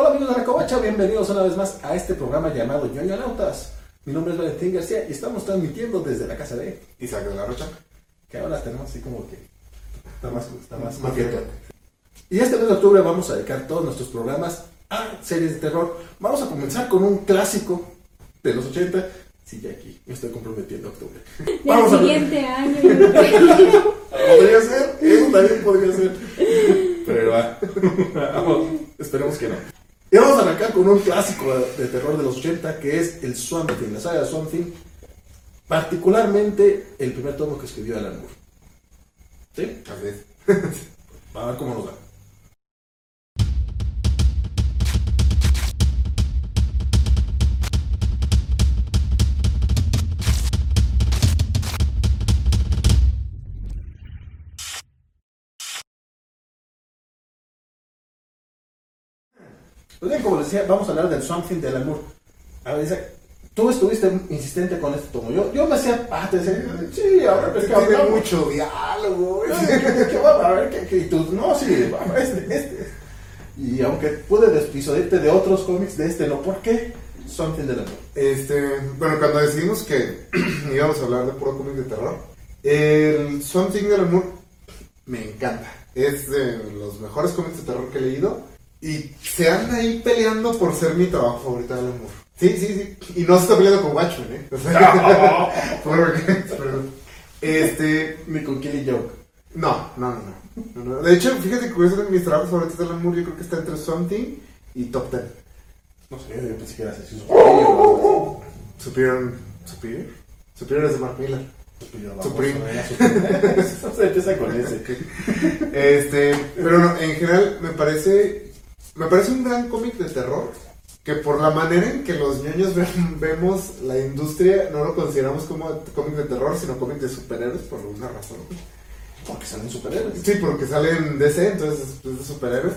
Hola amigos de la Covacha, bienvenidos una vez más a este programa llamado Ñoño Nautas. Mi nombre es Valentín García y estamos transmitiendo desde la casa de Isaac de la Rocha. que ahora tenemos así como que está más, está más, Más. Y este mes de octubre vamos a dedicar todos nuestros programas a series de terror. Vamos a comenzar con un clásico de los 80. Sí, ya aquí me estoy comprometiendo a octubre. Del Vamos a siguiente año. Podría ser, eso también podría ser. Pero va. Vamos, esperemos que no. Y vamos a arrancar con un clásico de, de terror de los 80 que es el Swamp Thing, la saga de Swamp Thing. Particularmente el primer tomo que escribió Alan Moore. ¿Sí? Así es. A ver cómo nos va. Pues bien, como les decía, vamos a hablar del Swamp Thing de Alan Moore. A ver, Isaac, tú estuviste insistente con este tomo. Yo, yo me hacía, ah, te decía, sí, ahora pues que Tiene hablamos. mucho diálogo. ¿qué- va? A ver, ¿qué, tú, no, sí, este, este. Y aunque pude despisodirte de otros cómics, de este no. ¿Por qué? Something de la Este, bueno, cuando decidimos que íbamos a hablar de puro cómic de terror, el Something del Amor me encanta. Es de los mejores cómics de terror que he leído. Y se anda ahí peleando por ser mi trabajo favorito del amor. Sí, sí, sí. Y no se está peleando con Watchmen, ¿eh? O sea, porque- pero- este, Ni con Killing Joke. No, no, no, no. De hecho, fíjate que uno de mis trabajos favoritos de Alan Moore yo creo que está entre Something y Top Ten. No sé, yo pensé que era así. Superior. Superior. ¿Superior? Superior es de Mark Miller. Supreme. Se empieza con ese. Este, pero no, en general me parece me parece un gran cómic de terror que por la manera en que los ñoños vemos la industria no lo consideramos como cómic de terror, sino cómic de superhéroes por alguna razón. Porque salen superhéroes. Sí, porque salen DC, entonces es de superhéroes.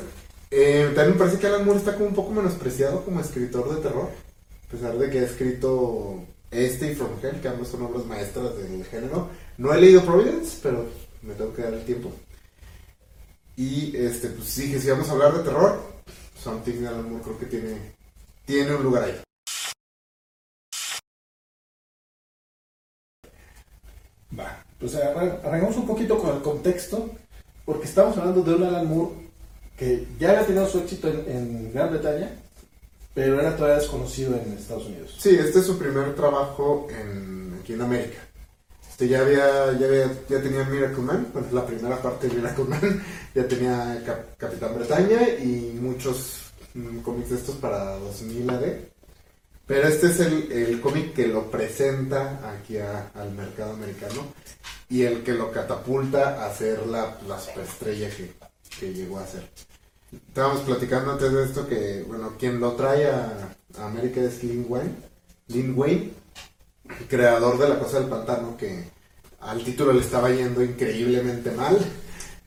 Eh, también me parece que Alan Moore está como un poco menospreciado como escritor de terror, a pesar de que ha escrito este y From Hell, que ambos son obras maestras del género. No he leído Providence, pero me tengo que dar el tiempo. Y este, pues sí, que si vamos a hablar de terror, Something Alan Moore creo que tiene, tiene un lugar ahí. Va. Pues arran- arrancamos un poquito con el contexto. Porque estamos hablando de un Alan Moore que ya había tenido su éxito en, en Gran Bretaña. Pero era todavía desconocido en Estados Unidos. Sí, este es su primer trabajo en, aquí en América. Este ya había, ya había, ya tenía Miracle Man, la primera parte de Miracle Man, ya tenía Cap- Capitán Bretaña y muchos mm, cómics estos para 2000 AD. Pero este es el, el cómic que lo presenta aquí al mercado americano y el que lo catapulta a ser la, la superestrella que, que llegó a ser. Estábamos platicando antes de esto que, bueno, quien lo trae a, a América es Lin Wayne, Lin Wayne, creador de La Cosa del Pantano, que al título le estaba yendo increíblemente mal.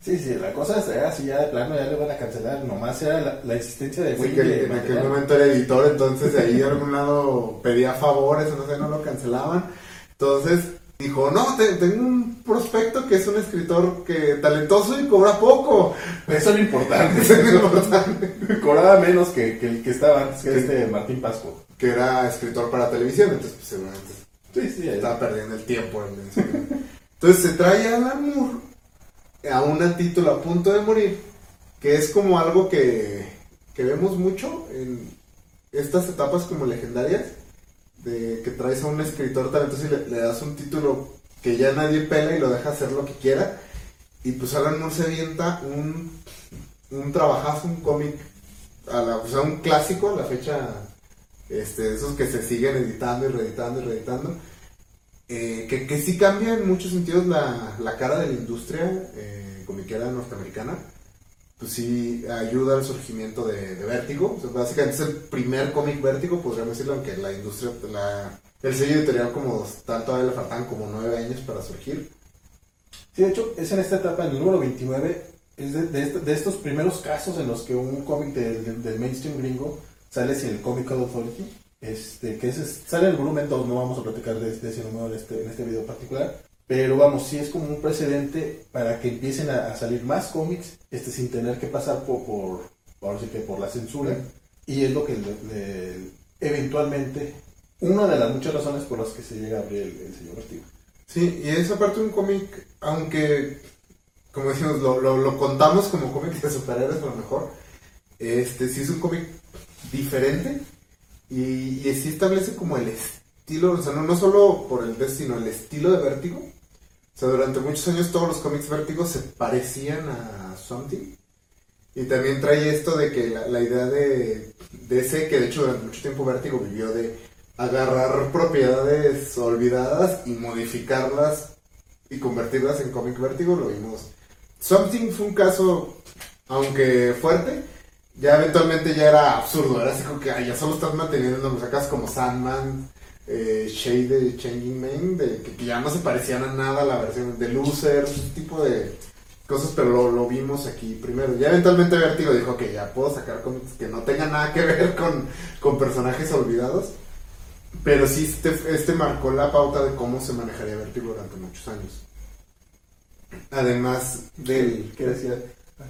Sí, sí, la cosa era así ya de plano, ya le van a cancelar. Nomás era la, la existencia de Wayne que de en aquel momento era editor, entonces de ahí de algún lado pedía favores, no sé, no lo cancelaban. Entonces dijo, no, te- tengo un prospecto que es un escritor que talentoso y cobra poco. Eso es lo importante. Eso es lo importante. Cobraba menos que, que el que estaba antes, que este Martín Pasco. Que era escritor para televisión, entonces pues, seguramente Sí, estaba perdiendo el tiempo. Entonces se trae a Alan Moore a un título a punto de morir, que es como algo que, que vemos mucho en estas etapas como legendarias, de que traes a un escritor talentoso y le, le das un título que ya nadie pela y lo deja hacer lo que quiera. Y pues Alan Moore se avienta un, un trabajazo, un cómic, a la, o sea, un clásico a la fecha, este, esos que se siguen editando y reeditando y reeditando eh, que, que sí cambia en muchos sentidos la, la cara de la industria eh, comiquera norteamericana. Pues sí ayuda al surgimiento de, de Vértigo. O sea, básicamente es el primer cómic Vértigo, podríamos decirlo, aunque la industria, la, el sello editorial como tal todavía le faltan como nueve años para surgir. Sí, de hecho, es en esta etapa, el número 29, es de, de de estos primeros casos en los que un cómic del- del mainstream gringo sale sin el Comic Code Authority. Este, que es- sale el volumen 2, no vamos a platicar de, de ese número en este, en este video particular. Pero vamos, sí es como un precedente para que empiecen a, a salir más cómics este, sin tener que pasar por, por, ahora sí que por la censura Y es lo que le- le- eventualmente, una de las muchas razones por las que se llega a abrir el, el sello Vertigo. Sí, y es aparte un cómic, aunque, como decimos, lo, lo, lo contamos como cómic de superhéroes a lo mejor, este sí es un cómic diferente y, y sí establece como el estilo, o sea, no, no solo por el des, sino el estilo de Vértigo. O sea, durante muchos años todos los cómics Vértigo se parecían a Something. Y también trae esto de que la, la idea de, de ese, que de hecho durante mucho tiempo Vértigo vivió de agarrar propiedades olvidadas y modificarlas y convertirlas en cómic Vértigo, lo vimos. Something fue un caso, aunque fuerte, ya eventualmente ya era absurdo, era así como que ya solo estás manteniendo, lo sacas como Sandman, eh, Shade de Changing Man, de, que, ya no se parecían a nada a la versión de Losers, ese tipo de cosas, pero lo, lo vimos aquí primero. Ya eventualmente Vertigo dijo que ya puedo sacar cómics que no tengan nada que ver con, con personajes olvidados. Pero sí, este, este marcó la pauta de cómo se manejaría Vertigo durante muchos años. Además del... ¿Qué decía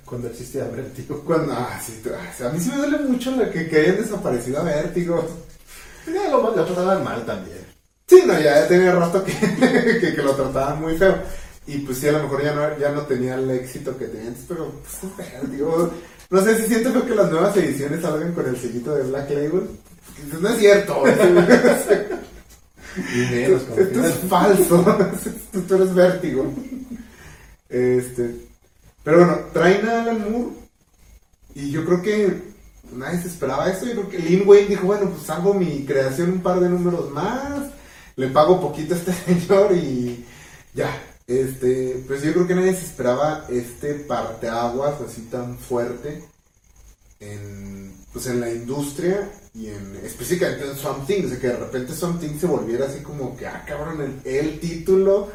cuando existía Vertigo? Cuando, ah, sí, a mí sí me duele mucho la que, que hayan desaparecido a Vértigo. Ya lo, lo pasaban mal también. Sí, no, ya, ya tenía rato que, que, que lo trataban muy feo. Y pues sí, a lo mejor ya no, ya no tenía el éxito que tenía antes, pero pues, es Vértigo. No sé si siento que las nuevas ediciones salgan con el sellito de Black Label. No es cierto. Dineros, como Esto es falso. Esto- Tú eres vértigo. Este. Pero bueno, traen a Alan Moore. Y yo creo que nadie se esperaba eso. Yo creo que Lin dijo: Bueno, pues hago mi creación un par de números más. Le pago poquito a este señor y ya. Este, pues yo creo que nadie se esperaba este parteaguas así tan fuerte en, pues en la industria y en específicamente en Swamp Thing, o sea, que de repente Swamp Thing se volviera así como que, ah, cabrón, el, título.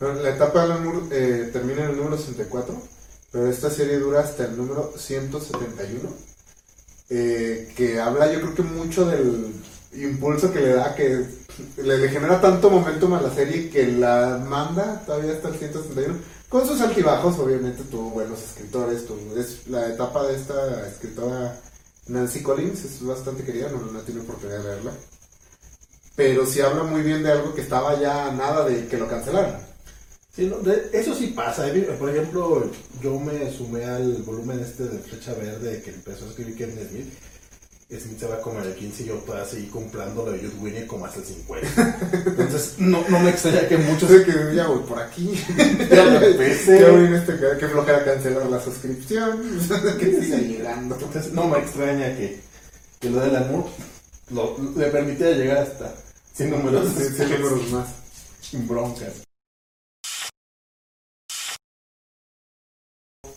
La etapa de Alan Moore eh, termina en el número 64, pero esta serie dura hasta el número 171, eh, que habla yo creo que mucho del impulso que le da, que le, genera tanto momentum a la serie que la manda todavía hasta el 161. Con sus altibajos, obviamente tuvo buenos escritores. tuvo- es la etapa de esta escritora Nancy Collins es bastante querida, no, no tiene oportunidad de leerla. Pero sí habla muy bien de algo que estaba ya nada de que lo cancelaran. Sí, no, de- eso sí pasa. Por ejemplo, yo me sumé al volumen este de Flecha Verde que empezó a escribir Kevin Smith. Smith se va como en el 15 y yo todavía seguí comprando lo de Jude Winnie como hasta el 50. Entonces, no, no me extraña que muchos Entonces que ya voy por aquí. ya empecé. Ya voy en este que flojera cancelar la suscripción. que siga llegando. Entonces, no me extraña que, que lo del amor lo, le permitiera llegar hasta 100 números, Sí, sí, números más. sin broncas.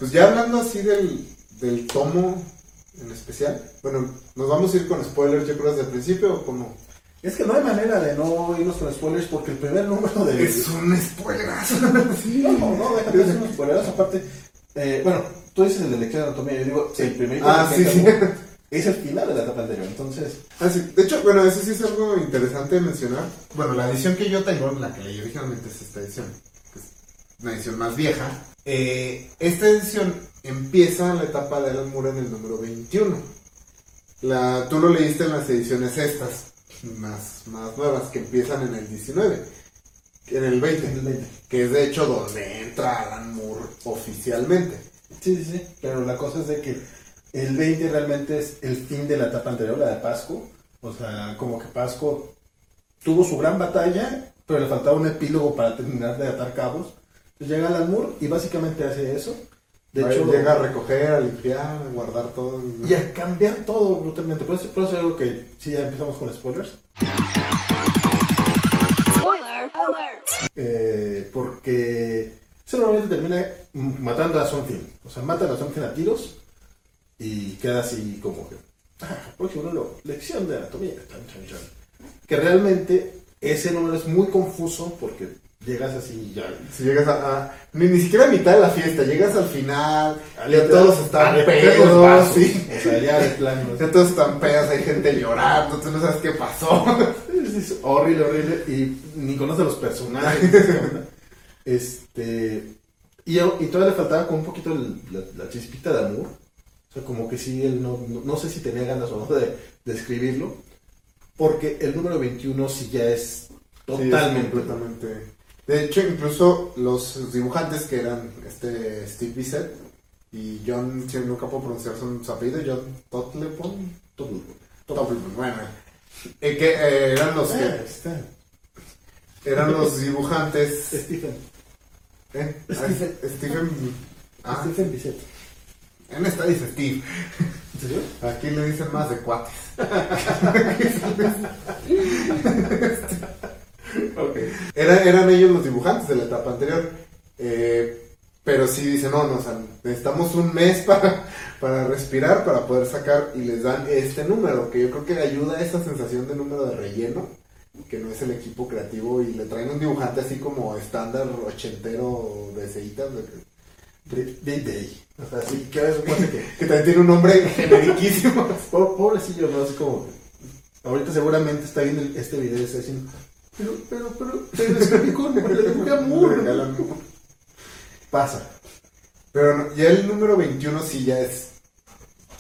Pues ya hablando así del, del tomo en especial, bueno, nos vamos a ir con spoilers, yo creo, desde el principio o como. Es que no hay manera de no irnos con spoilers porque el primer número de. Es un spoilerazo. Sí, no, no, déjate hacer unos spoilers. Aparte, eh, bueno, tú dices el de lección de anatomía. Yo digo, el primer Ah, sí, sí. es el final de la etapa anterior. Entonces, Ah, sí. De hecho, bueno, eso sí es algo interesante de mencionar. Bueno, la edición que yo tengo, la que leí originalmente es esta edición, es una edición más vieja. Eh, esta edición empieza la etapa de Alan Moore en el número 21. La, tú lo leíste en las ediciones estas, más, más nuevas, que empiezan en el 19, en el 20, que es de hecho donde entra Alan Moore oficialmente. sí, sí, sí. Pero la cosa es de que el 20 realmente es el fin de la etapa anterior, la de Pasco. O sea, como que Pasco tuvo su gran batalla, pero le faltaba un epílogo para terminar de atar cabos. Entonces llega Alan Moore y básicamente hace eso. De hecho, llega a recoger, a limpiar, a guardar todo. y a cambiar todo brutalmente. Por eso, por eso digo que sí, ya empezamos con spoilers. Spoiler alert. Eh, porque eso normalmente termina matando a Something. O sea, matan a Something a tiros y queda así como que. Ah, próximo número, lección de anatomía. Que realmente ese número es muy confuso porque llegas así ya. Si llegas a, a- ni, ni siquiera a mitad de la fiesta, llegas al final, ya todos están pedos, sí. O sea, ya de plano. Ya todos están pedos, hay gente llorando, tú no sabes qué pasó. Es, horrible, horrible. Y ni conoce a los personajes. este. Y, y todavía le faltaba con un poquito el- la, la chispita de amor. O sea, como que sí, él no, no, no sé si tenía ganas o no de, de escribirlo, porque el número 21 sí ya es Sí, es totalmente... completamente. De hecho, incluso los dibujantes que eran este Steve Bissett y John, si nunca puedo pronunciar su, apellido, John Totlepon. Totlepon, bueno. eh, que eh, eran los que está. eran los dibujantes. Stephen. ¿eh? Ah, Stephen. Stephen. Ah, Stephen Bissett. en esta dice Steve. ¿En serio? Aquí le dicen más de cuates. Ok. Era- eran ellos los dibujantes de la etapa anterior. Eh, pero sí dicen, no, no, o necesitamos un mes para, para respirar, para poder sacar, y les dan este número, que yo creo que ayuda a esa sensación de número de relleno, que no es el equipo creativo, y le traen un dibujante así como estándar ochentero de ceitas, de Day. O sea, sí, que es que... que también tiene un nombre generiquísimo. Po- Pobrecillo, ¿no? Así como... Ahorita seguramente está viendo este video y está diciendo... Pero, pero, pero... Pero escribí con... Le dibujé a Moore. Regalan- Pasa. Pero no, ya el número 21 sí ya es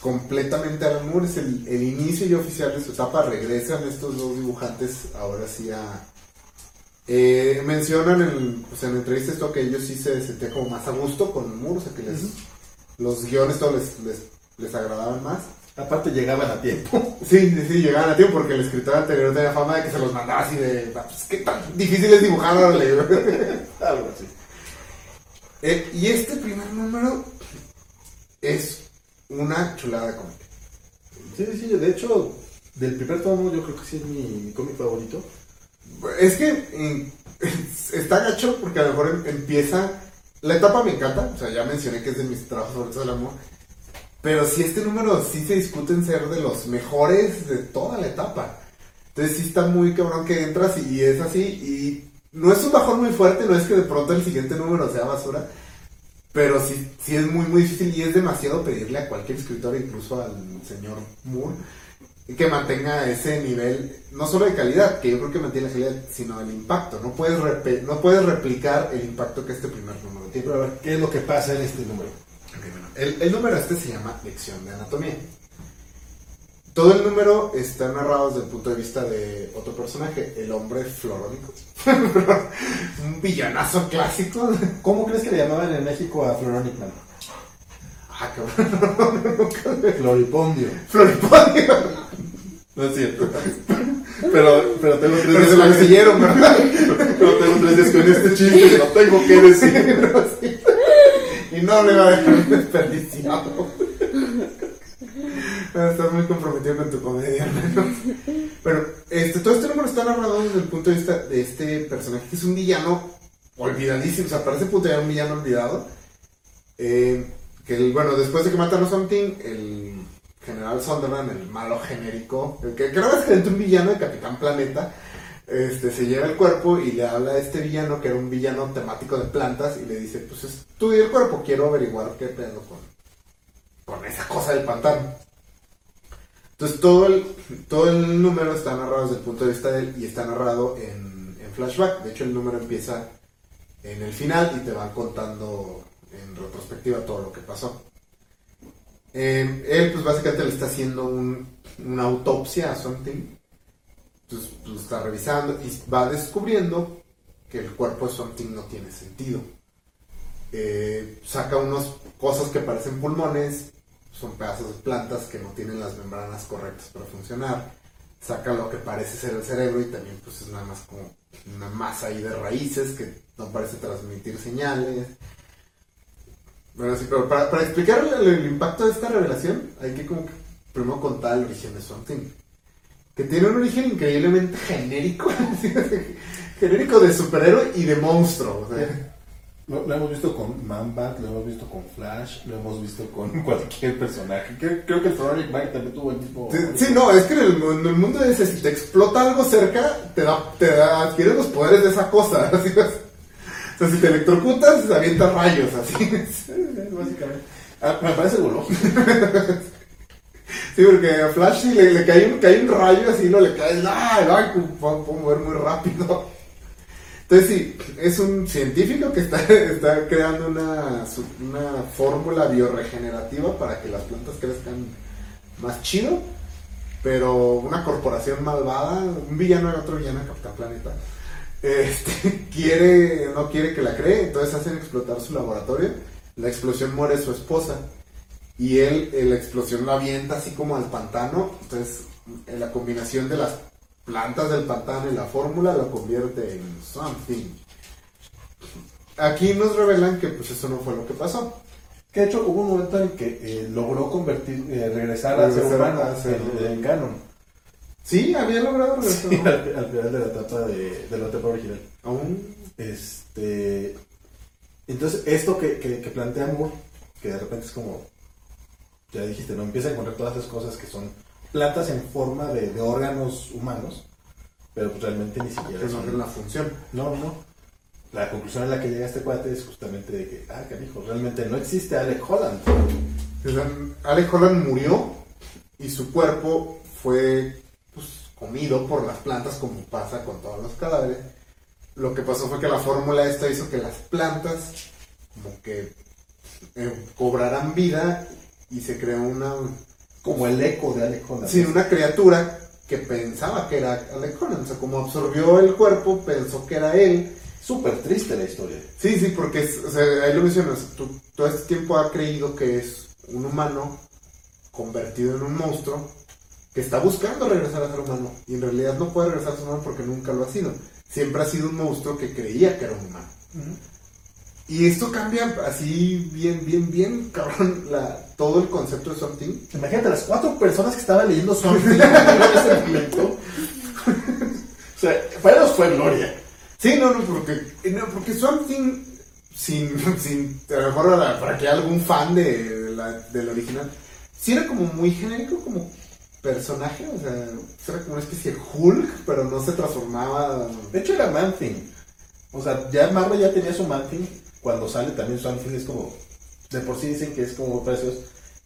completamente Alan Moore, es el, el inicio ya oficial de su etapa, regresan estos dos dibujantes ahora sí a... eh, mencionan en, pues en entrevistas esto que ellos sí se sentían como más a gusto con Moore, o sea que les, los guiones todos les, les, les agradaban más. Aparte llegaban a tiempo. Sí, sí, sí, llegaban a tiempo porque el escritor anterior tenía fama de que se los mandaba así de... Pues, ¿Qué tan difícil es dibujar? Órale". Algo así. Eh, y este primer número es una chulada de cómic. Sí, sí, sí. De hecho, del primer tomo yo creo que sí es mi, mi cómic favorito. Es que está gacho porque a lo mejor em- empieza. La etapa me encanta, o sea, ya mencioné que es de mis trabajos favoritos del amor. Pero si este número sí se discute en ser de los mejores de toda la etapa. Entonces sí está muy cabrón que entras y, es así. Y no es un bajón muy fuerte, no es que de pronto el siguiente número sea basura. Pero sí, sí es muy, muy difícil y es demasiado pedirle a cualquier escritor, incluso al señor Moore, que mantenga ese nivel, no solo de calidad, que yo creo que mantiene la calidad, sino el impacto. No puedes, no puedes replicar el impacto que este primer número tiene. Pero a ver, ¿qué es lo que pasa en este número? Bueno, el, el número este se llama Lección de Anatomía. Todo el número está narrado desde el punto de vista de otro personaje, el hombre florónico. Un villanazo clásico. ¿Cómo crees que le llamaban en México a Floronic Man? Ah, cabrón. Floripondio. Floripondio. No es cierto. Pero, pero tengo tres Pero días se lo ¿verdad? pero tengo tres días con este chiste que lo tengo que decir. No le va a dejar desperdiciado. Estás muy comprometido con tu comedia, hermano. Pero este, todo este número está narrado desde el punto de vista de este personaje que es un villano olvidadísimo. O sea, ya era un villano olvidado. Eh, que bueno, después de que matan a Something, el general Sunderland, el malo genérico, el que creo es que un villano de Capitán Planeta, este, se lleva el cuerpo y le habla a este villano que era un villano temático de plantas y le dice, pues estudia el cuerpo, quiero averiguar qué pedo con, con esa cosa del pantano. Entonces todo el, todo el número está narrado desde el punto de vista de él y está narrado en, flashback. De hecho el número empieza en el final y te van contando en retrospectiva todo lo que pasó. Eh, él pues básicamente le está haciendo un- una autopsia a Something. Lo está revisando y va descubriendo que el cuerpo de Something no tiene sentido. Eh, saca unas cosas que parecen pulmones, son pedazos de plantas que no tienen las membranas correctas para funcionar. Saca lo que parece ser el cerebro y también pues es nada más como una masa ahí de raíces que no parece transmitir señales. Bueno, sí, pero para, explicar el, impacto de esta revelación, hay que como que primero contar el origen de Something. Que tiene un origen increíblemente genérico. genérico de superhéroe y de monstruo. o sea. Lo, lo hemos visto con Man-Bat, lo hemos visto con Flash, lo hemos visto con cualquier personaje. Creo, creo que el Floronic Man también tuvo el mismo. Sí, sí, no, es que en el, en el mundo ese, si te explota algo cerca, te da, te da, adquieres los poderes de esa cosa. es. O sea, si te electrocutas, avientas rayos, así. Básicamente. Ah, me parece lógico. Sí, porque a Flash le, le cae, un, cae un rayo así, no le cae, ¡ay! ¡ay! Puedo, mover muy rápido. Entonces sí, es un científico que está, está creando una, una fórmula bioregenerativa para que las plantas crezcan más chido, pero una corporación malvada, un villano y otro villano, Capitán Planeta, este, quiere, no quiere que la cree, entonces hacen explotar su laboratorio, la explosión muere su esposa, y él, eh, la explosión la avienta así como al pantano, entonces en la combinación de las plantas del pantano y la fórmula lo convierte en something. Aquí nos revelan que pues eso no fue lo que pasó. Que de hecho hubo un momento en que eh, logró convertir, eh, regresar a ser humano en. Sí, había logrado regresar. Sí, al, al final de la etapa de, de la etapa original. Aún. Este. Entonces, esto que, que, que plantea Moore, que de repente es como. Ya dijiste, ¿no? Empieza a encontrar todas esas cosas que son plantas en forma de, de órganos humanos, pero pues realmente ni siquiera no es la función. No, no. La conclusión a la que llega este cuate es justamente de que, ah, canijo, realmente no existe Alec Holland. Alec Holland murió y su cuerpo fue pues, comido por las plantas como pasa con todos los cadáveres. Lo que pasó fue que la fórmula esta hizo que las plantas como que eh, cobraran vida y se creó una, Como el eco de Alec Holland. sí, una criatura que pensaba que era Alec Holland. O sea, como absorbió el cuerpo, pensó que era él. Súper triste la historia. Sí, sí, porque es- o sea, ahí lo mencionas, tú, todo este tiempo ha creído que es un humano convertido en un monstruo que está buscando regresar a ser humano y en realidad no puede regresar a ser humano porque nunca lo ha sido. Siempre ha sido un monstruo que creía que era un humano. Y esto cambia así bien, bien, bien, cabrón, la, todo el concepto de Something. Imagínate las cuatro personas que estaban leyendo Something en ese momento. o sea, para ellos fue gloria. Sí, no, no, porque, no, porque Something, sin, sin, a lo mejor para- para que haya algún fan de, la, del original, sí era como muy genérico como personaje, o sea, era como una especie de Hulk, pero no se transformaba. De hecho era Man Thing. O sea, ya Marvel ya tenía su Man Thing. Cuando sale también su Thing es como... De por sí dicen que es como precios.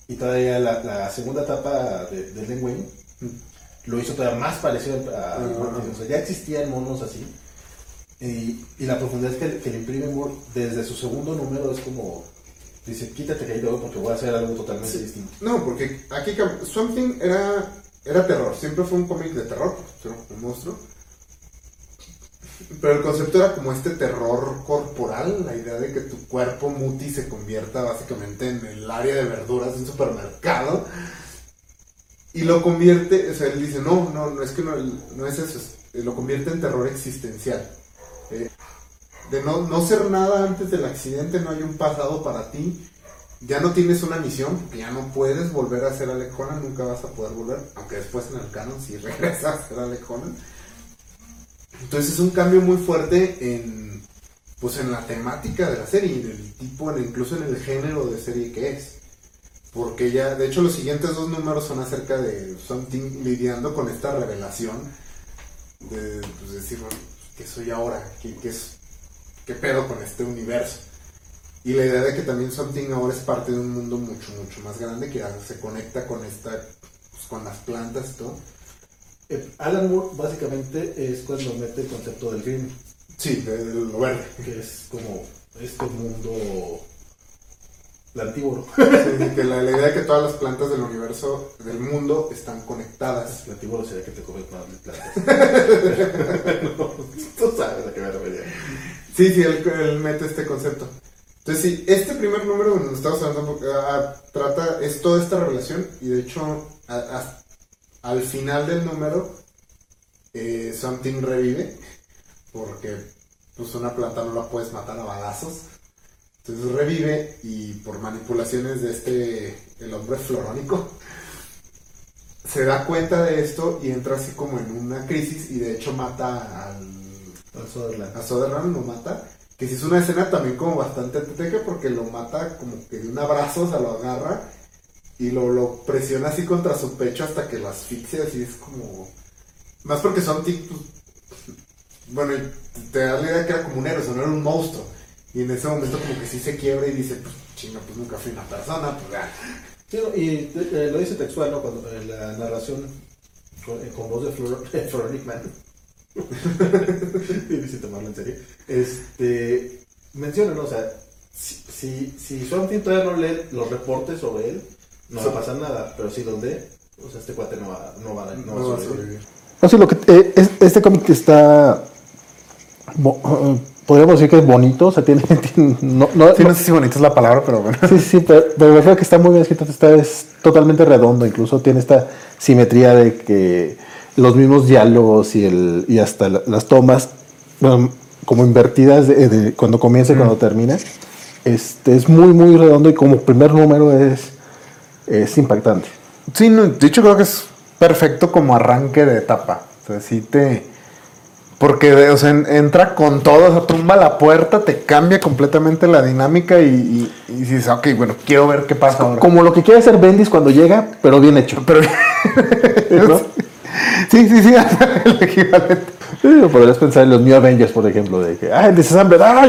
Y todavía la, la segunda etapa de, de Len Wayne lo hizo todavía más parecido a, a Ah. Man Thing. O sea, ya existían monos así. Y, y la profundidad que, que le imprime Moore desde su segundo número es como... Dice, quítate que ahí luego porque voy a hacer algo totalmente Sí. distinto. No, porque aquí cam- Something era, era terror, siempre fue un cómic de terror, un monstruo. Pero el concepto era como este terror corporal, la idea de que tu cuerpo muti se convierta básicamente en el área de verduras de un supermercado. Y lo convierte, o sea, él dice, no, no, no es que no, es eso, es- lo convierte en terror existencial. Eh, de no, no ser nada antes del accidente, no hay un pasado para ti, ya no tienes una misión, ya no puedes volver a ser Alec Holland, nunca vas a poder volver, aunque después en el canon sí regresas a ser Alec. Entonces es un cambio muy fuerte en, pues en la temática de la serie, en el tipo, incluso en el género de serie que es. Porque ya, de hecho los siguientes dos números son acerca de Something lidiando con esta revelación de pues, decir, ¿qué soy ahora? ¿Qué, es, ¿Qué pedo con este universo? Y la idea de que también Something ahora es parte de un mundo mucho, mucho más grande que se conecta con esta, pues, con las plantas y todo. Eh, Alan Moore básicamente es cuando mete el concepto del green, Sí, de, de lo verde. que es como este mundo plantívodo. Sí, que la, la idea de que todas las plantas del universo, del mundo, están conectadas. Plantívodo sería que te comes más plantas. no, tú sabes a qué me refería. Sí, sí, él, él mete este concepto. Entonces, sí, este primer número donde estamos hablando ah, trata, es toda esta revelación y de hecho, a- a- al final del número, eh, Something revive porque pues una planta no la puedes matar a balazos. Entonces revive y por manipulaciones de este, el hombre florónico, se da cuenta de esto y entra así como en una crisis y de hecho mata al, Al Sutherland. a Soderland lo mata. Que sí es una escena también como bastante teteca porque lo mata como que de un abrazo, o sea, lo agarra y lo, lo presiona así contra su pecho hasta que lo asfixia, así es como... Más porque son tipos... Bueno, y te da la idea que era como un héroe, no era un monstruo. Y en ese momento como que sí se quiebra y dice, pues chinga, pues nunca fui una persona, pues ya. Sí, no, y eh, lo dice textual, ¿no? Cuando en la narración con, eh, voz de Flor, Floronic Man. Difícil tomarlo en serio. Este, mencionan, o sea, si, si, si Swamp todavía no lee los reportes sobre él, no va a pasar nada, pero si los lee, o sea, este cuate no va, no va, no va No va a sobrevivir. No sé, lo que, eh, es- este cómic está. bo- eh, podríamos decir que es bonito, o sea, tiene. tiene- no, no- Sí, no sé si bonita es la palabra, pero bueno. Sí, sí, pero, pero me refiero a que está muy bien escrito, está, es totalmente redondo, incluso tiene esta simetría de que los mismos diálogos y, el, y hasta la- las tomas, bueno, como invertidas de, de cuando comienza y cuando termina, este, es muy, muy redondo y como primer número es, es impactante. Sí, no, de hecho creo que es perfecto como arranque de etapa. O sea, sí te... Porque, o sea, en- entra con todo, o sea, tumba la puerta, te cambia completamente la dinámica y, y, y dices, ok, bueno, quiero ver qué pasa ahora. Como lo que quiere hacer Bendis cuando llega, pero bien hecho. Pero... ¿no? sí, sí, sí, el equivalente. Sí, podrías pensar en los New Avengers, por ejemplo, de que, ah, el desasamble, ah.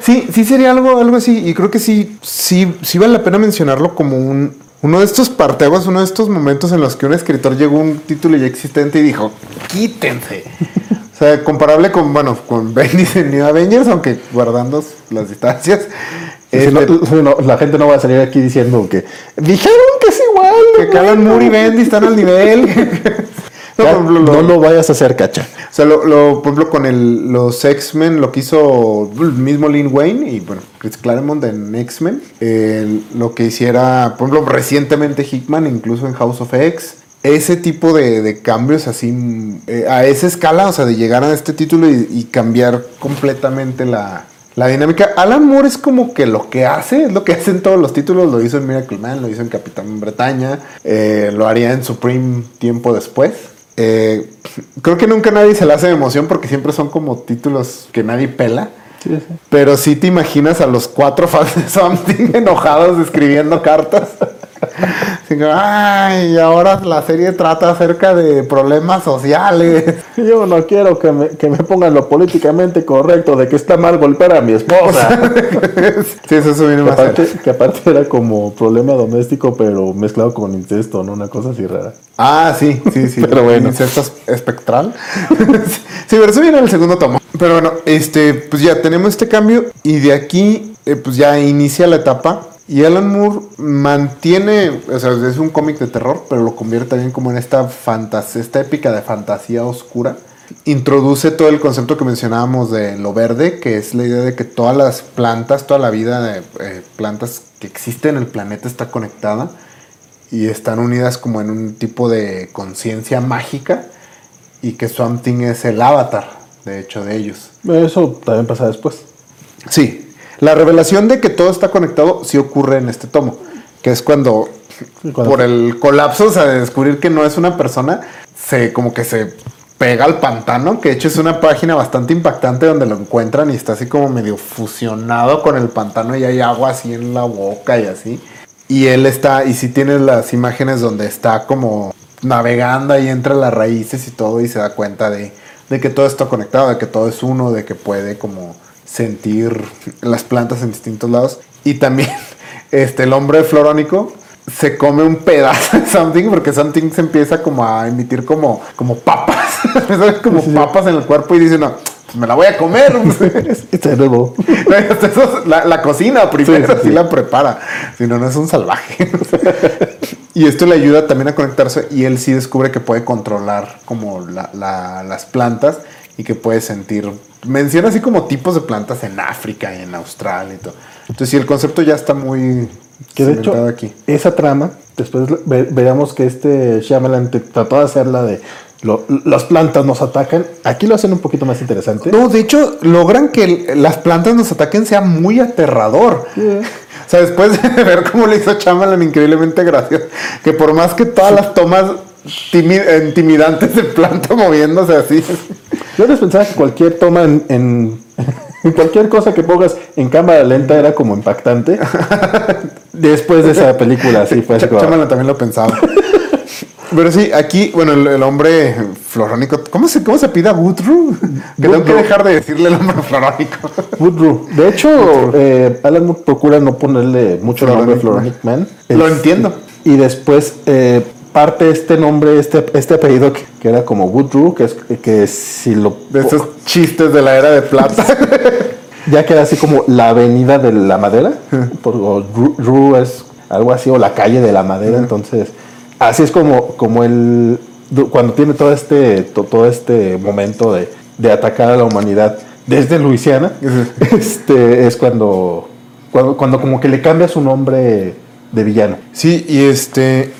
Sí, sí sería algo, algo así. Y creo que sí, sí, sí vale la pena mencionarlo como un, uno de estos parteaguas, uno de estos momentos en los que un escritor llegó a un título ya existente y dijo, quítense. o sea, comparable con, bueno, con Bendis en New Avengers, aunque guardando las distancias. Este, no- no, la gente no va a salir aquí diciendo que dijeron que es igual. que Calan Moore y Bendis están al nivel. No, Ya, lo- no lo vayas a hacer, cacha. O sea, lo, lo- por ejemplo, con el, los X-Men, lo que hizo el mismo Lin Wayne y, bueno, Chris Claremont en X-Men. lo que hiciera, por ejemplo, recientemente Hickman, incluso en House of X. Ese tipo de, de cambios así, eh, a esa escala, o sea, de llegar a este título y, y cambiar completamente la, la dinámica. Alan Moore es como que lo que hace, es lo que hace en todos los títulos. Lo hizo en Miracle Man, lo hizo en Capitán Bretaña, eh, lo haría en Supreme tiempo después. Eh, creo que nunca nadie se le hace de emoción porque siempre son como títulos que nadie pela. Pero sí te imaginas a los cuatro fans de Something enojados escribiendo cartas. Así que, Ay, y ahora la serie trata acerca de problemas sociales. Yo no quiero que me, que me pongan lo políticamente correcto de que está mal golpear a mi esposa. sí, eso se viene que, aparte, que aparte era como problema doméstico, pero mezclado con incesto, ¿no? Una cosa así rara. Ah, sí, sí, sí. Pero bueno. Incesto es- espectral. sí, pero eso viene en el segundo tomo. Pero bueno, este, pues ya tenemos este cambio y de aquí, eh, pues ya inicia la etapa. Y Alan Moore mantiene, o sea, es un cómic de terror, pero lo convierte también como en esta fantasía, esta épica de fantasía oscura. Introduce todo el concepto que mencionábamos de lo verde, que es la idea de que todas las plantas, toda la vida de eh, plantas que existe en el planeta está conectada y están unidas como en un tipo de conciencia mágica y que Swamp Thing es el avatar, de hecho, de ellos. Eso también pasa después. Sí, la revelación de que todo está conectado sí ocurre en este tomo, que es cuando, Sí, por el colapso, o sea, de descubrir que no es una persona, se como que se pega al pantano, que de hecho es una página bastante impactante donde lo encuentran y está así como medio fusionado con el pantano y hay agua así en la boca y así. Y él está, y si tienes las imágenes donde está como navegando ahí entre las raíces y todo y se da cuenta de, de que todo está conectado, de que todo es uno, de que puede como sentir las plantas en distintos lados. Y también este, el hombre florónico se come un pedazo de something porque something se empieza como a emitir como, como papas, como papas en el cuerpo y dice, no, pues me la voy a comer. It's edible. No, hasta eso es la, la cocina primero, Sí, la prepara. Si no, no es un salvaje. y esto le ayuda también a conectarse y él sí descubre que puede controlar como la- la- las plantas y que puede sentir. Menciona así como tipos de plantas en África y en Australia y todo. Entonces, sí, el concepto ya está muy Que de hecho, aquí. esa trama, después ve- veamos que este Shyamalan trató de hacerla de lo- las plantas nos atacan. Aquí lo hacen un poquito más interesante. No, de hecho, logran que las plantas nos ataquen sea muy aterrador. O sea, después de ver cómo le hizo Chamalan increíblemente gracioso, que por más que todas las tomas intimidantes de planta moviéndose así. Yo les pensaba que cualquier toma en, en- en cualquier cosa que pongas en cámara lenta era como impactante. Después de esa película, sí, fue así Ch- Shyamalan también lo pensaba. Pero sí, aquí, bueno, el, el hombre florónico, ¿cómo se, cómo se pide a Woodrow? Que tengo que dejar de decirle el hombre florónico. Woodrow. De hecho, eh, Alan procura no ponerle mucho nombre a Floronic Man. Lo entiendo. Y después, eh, parte este nombre, este, este apellido que, que era como Woodrue, que es que si lo De esos chistes de la era de plata. ya queda así como la avenida de la madera, por, o Ru- Rue es algo así, o la calle de la madera, entonces así es como, como el, du- cuando tiene todo este, to- todo este momento de, de atacar a la humanidad desde Luisiana, este, es cuando, cuando, cuando como que le cambia su nombre de villano. sí, y este.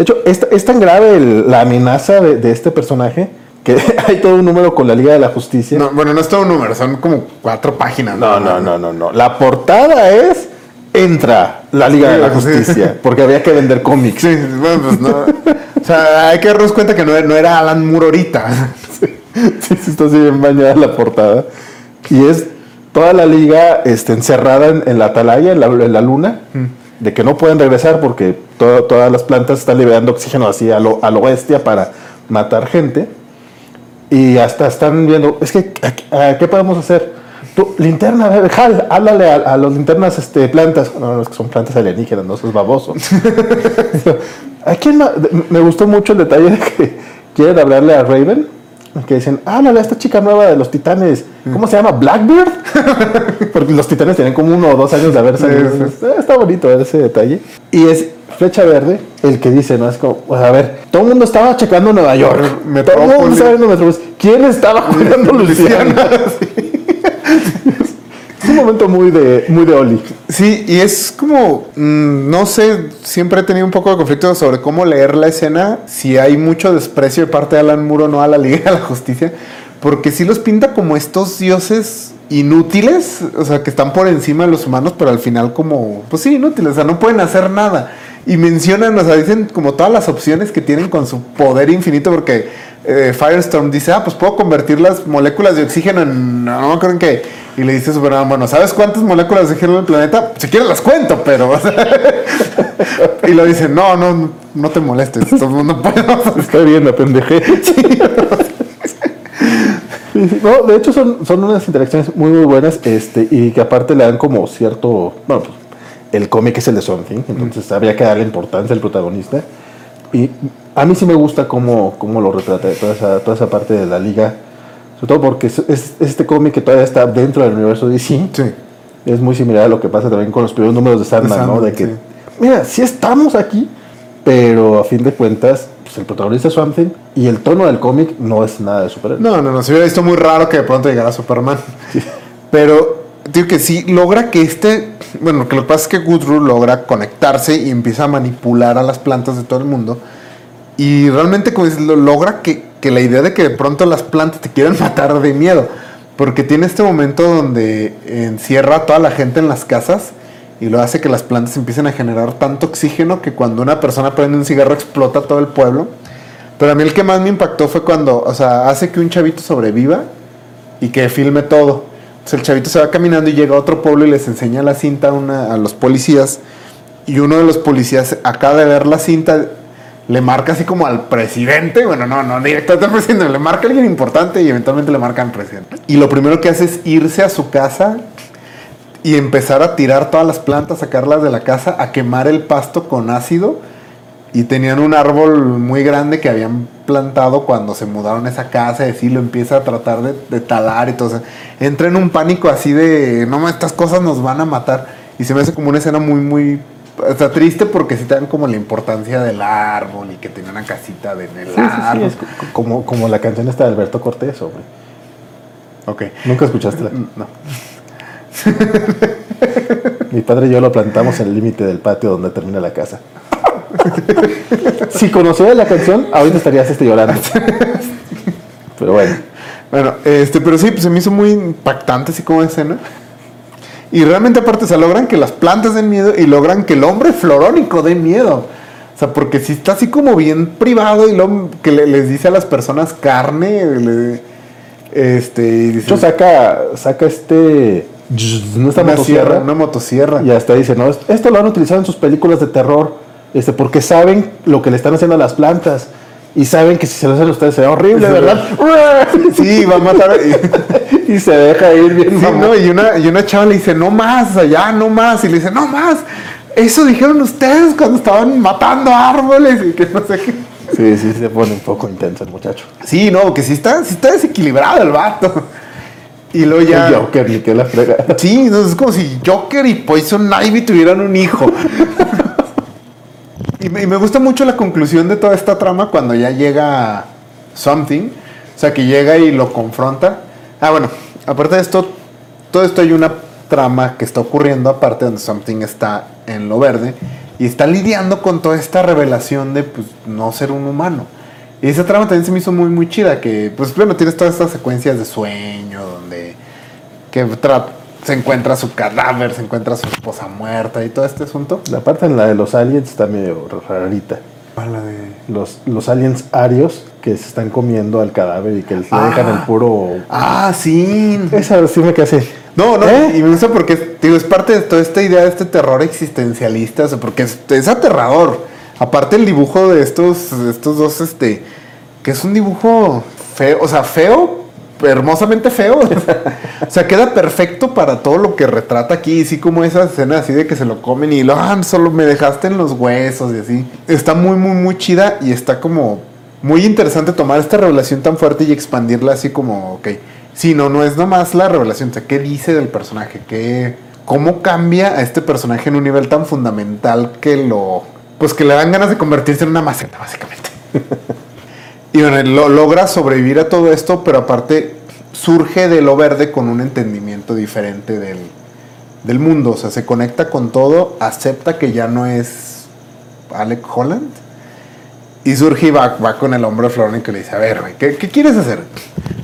De hecho, es, es tan grave el- la amenaza de, de este personaje que hay todo un número con la Liga de la Justicia. No, bueno, no es todo un número, son como cuatro páginas. No, no, no, no, no. La portada es entra la Liga de la. Justicia, porque había que vender cómics. Sí, bueno, pues no. O sea, hay que darnos cuenta que no, era- no era Alan Moore ahorita. Sí, sí, está así bien bañada la portada. Y es toda la liga este, encerrada en, en la atalaya, en la, en la luna, de que no pueden regresar porque to- todas las plantas están liberando oxígeno así a lo, a lo bestia para matar gente. Y hasta están viendo, es que, ¿a- a- ¿qué podemos hacer? Tú, linterna, Hal, háblale a, a los linternas este, plantas. No, no, es que son plantas alienígenas, no, eso es baboso. ¿A quién ma- Me gustó mucho el detalle de que quieren hablarle a Raven. Que dicen, háblale a esta chica nueva de los titanes. ¿Cómo se llama? ¿Blackbeard? Porque los titanes tienen como uno o dos años de haber salido. Sí, Eh, Está bonito ese detalle. Y es Flecha Verde el que dice, ¿no? Es como, pues, a ver, todo el mundo estaba checando Nueva York. Todo el mundo estaba viendo Metrópolis. ¿Quién estaba cuidando Luciana? es un momento muy de, muy de Oli. Sí, y es como, mm, no sé, siempre he tenido un poco de conflicto sobre cómo leer la escena, si hay mucho desprecio de parte de Alan Moore o no a la Liga de la Justicia, porque sí los pinta como estos dioses inútiles, o sea, que están por encima de los humanos, pero al final como, pues sí, inútiles, o sea, no pueden hacer nada. Y mencionan, o sea, dicen como todas las opciones que tienen con su poder infinito, porque eh, Firestorm dice, ah, pues puedo convertir las moléculas de oxígeno en, no en qué. Y le dice Superman, bueno, ¿sabes cuántas moléculas de en el planeta? Si quieres las cuento, pero... o sea, y lo dice, no, no, no te molestes, todo el mundo puede. Está bien, la pendeje. No, de hecho son, son unas interacciones muy muy buenas este, y que aparte le dan como cierto... Bueno, pues el cómic es el de Something, entonces había que darle importancia al protagonista. Y a mí sí me gusta cómo, cómo lo retrata, toda esa, toda esa parte de la liga. Sobre todo porque es, es- es este cómic que todavía está dentro del universo DC. Sí. Es muy similar a lo que pasa también con los primeros números de Sandman, De ¿no? De que, sí. mira, sí estamos aquí, pero a fin de cuentas, pues el protagonista es Swamp Thing y el tono del cómic no es nada de superhéroe. No, no, no, se hubiera visto muy raro que de pronto llegara Superman. Pero, digo que sí, logra que este, bueno, que lo que pasa es que Woodrue logra conectarse y empieza a manipular a las plantas de todo el mundo. Y realmente lo- logra que, que la idea de que de pronto las plantas te quieran matar de miedo. Porque tiene este momento donde encierra a toda la gente en las casas y lo hace que las plantas empiecen a generar tanto oxígeno que cuando una persona prende un cigarro explota todo el pueblo. Pero a mí el que más me impactó fue cuando, o sea, hace que un chavito sobreviva y que filme todo. Entonces el chavito se va caminando y llega a otro pueblo y les enseña la cinta a, a los policías. Y uno de los policías acaba de ver la cinta, le marca así como al presidente. Bueno, no, no directamente al presidente, le marca a alguien importante y eventualmente le marca al presidente. Y lo primero que hace es irse a su casa y empezar a tirar todas las plantas, sacarlas de la casa, a quemar el pasto con ácido. Y tenían un árbol muy grande que habían plantado cuando se mudaron a esa casa y así lo empieza a tratar de, de talar y todo. Entra en un pánico así de, no, estas cosas nos van a matar. Y se me hace como una escena muy, muy... Está triste porque sí te dan como la importancia del árbol y que tenía una casita de, en el Sí, sí, sí, árbol. es como, como la canción esta de Alberto Cortés, hombre. Ok. ¿Nunca escuchaste la? No. Mi padre y yo lo plantamos en el límite del patio donde termina la casa. si conocieras la canción, ahorita estarías este llorando. Pero bueno. Bueno, este, pero sí, pues se me hizo muy impactante así como escena. Y realmente aparte se logran que las plantas den miedo y logran que el hombre florónico dé miedo. O sea, porque si está así como bien privado y lo que le- les dice a las personas carne, le- este, y dice, saca, saca este. No esta una motosierra. sierra, una motosierra. Y hasta dice, no, esto lo han utilizado en sus películas de terror. Este, porque saben lo que le están haciendo a las plantas. Y saben que si se lo hacen ustedes será horrible. ¿verdad? Sí, va a matar. y- se deja ir bien. Sí, no, y una, y una chava le dice, no más, allá, no más. Y le dice, no más. Eso dijeron ustedes cuando estaban matando árboles y que no sé qué. Sí, sí, se pone un poco intenso el muchacho. Sí, no, que sí está, sí está desequilibrado el vato. Y luego ya. El Joker, ni que la frega. Sí, no, es como si Joker y Poison Ivy tuvieran un hijo. y, me, gusta mucho la conclusión de toda esta trama cuando ya llega Something. O sea, que llega y lo confronta. Ah, bueno, aparte de esto, todo esto hay una trama que está ocurriendo aparte donde Something está en lo verde y está lidiando con toda esta revelación de pues, no ser un humano. Y esa trama también se me hizo muy, muy chida, que pues bueno, tienes todas estas secuencias de sueño donde que tra- se encuentra su cadáver, se encuentra su esposa muerta y todo este asunto. La parte en la de los aliens está medio rarita. la de... Los, los aliens arios que se están comiendo al cadáver y que le Ah. dejan el puro. Ah, sí. Esa sí me quedé así. No, no, ¿Eh? y me gusta porque digo, es parte de toda esta idea de este terror existencialista, o sea, porque es, es aterrador. Aparte el dibujo de estos, estos dos, este, que es un dibujo feo, o sea, feo, hermosamente feo. o sea, queda perfecto para todo lo que retrata aquí, así como esa escena así de que se lo comen y lo, ah, solo me dejaste en los huesos y así. Está muy, muy, muy chida y está como muy interesante tomar esta revelación tan fuerte y expandirla así como, ok, sí, no, no es nomás la revelación, o sea, qué dice del personaje, qué, cómo cambia a este personaje en un nivel tan fundamental que lo, pues que le dan ganas de convertirse en una maceta, básicamente. y bueno, lo, logra sobrevivir a todo esto, pero aparte surge de lo verde con un entendimiento diferente del, del mundo, o sea, se conecta con todo, acepta que ya no es Alec Holland. Y surge y va, va con el hombre florón que le dice, a ver, güey, ¿qué, qué quieres hacer?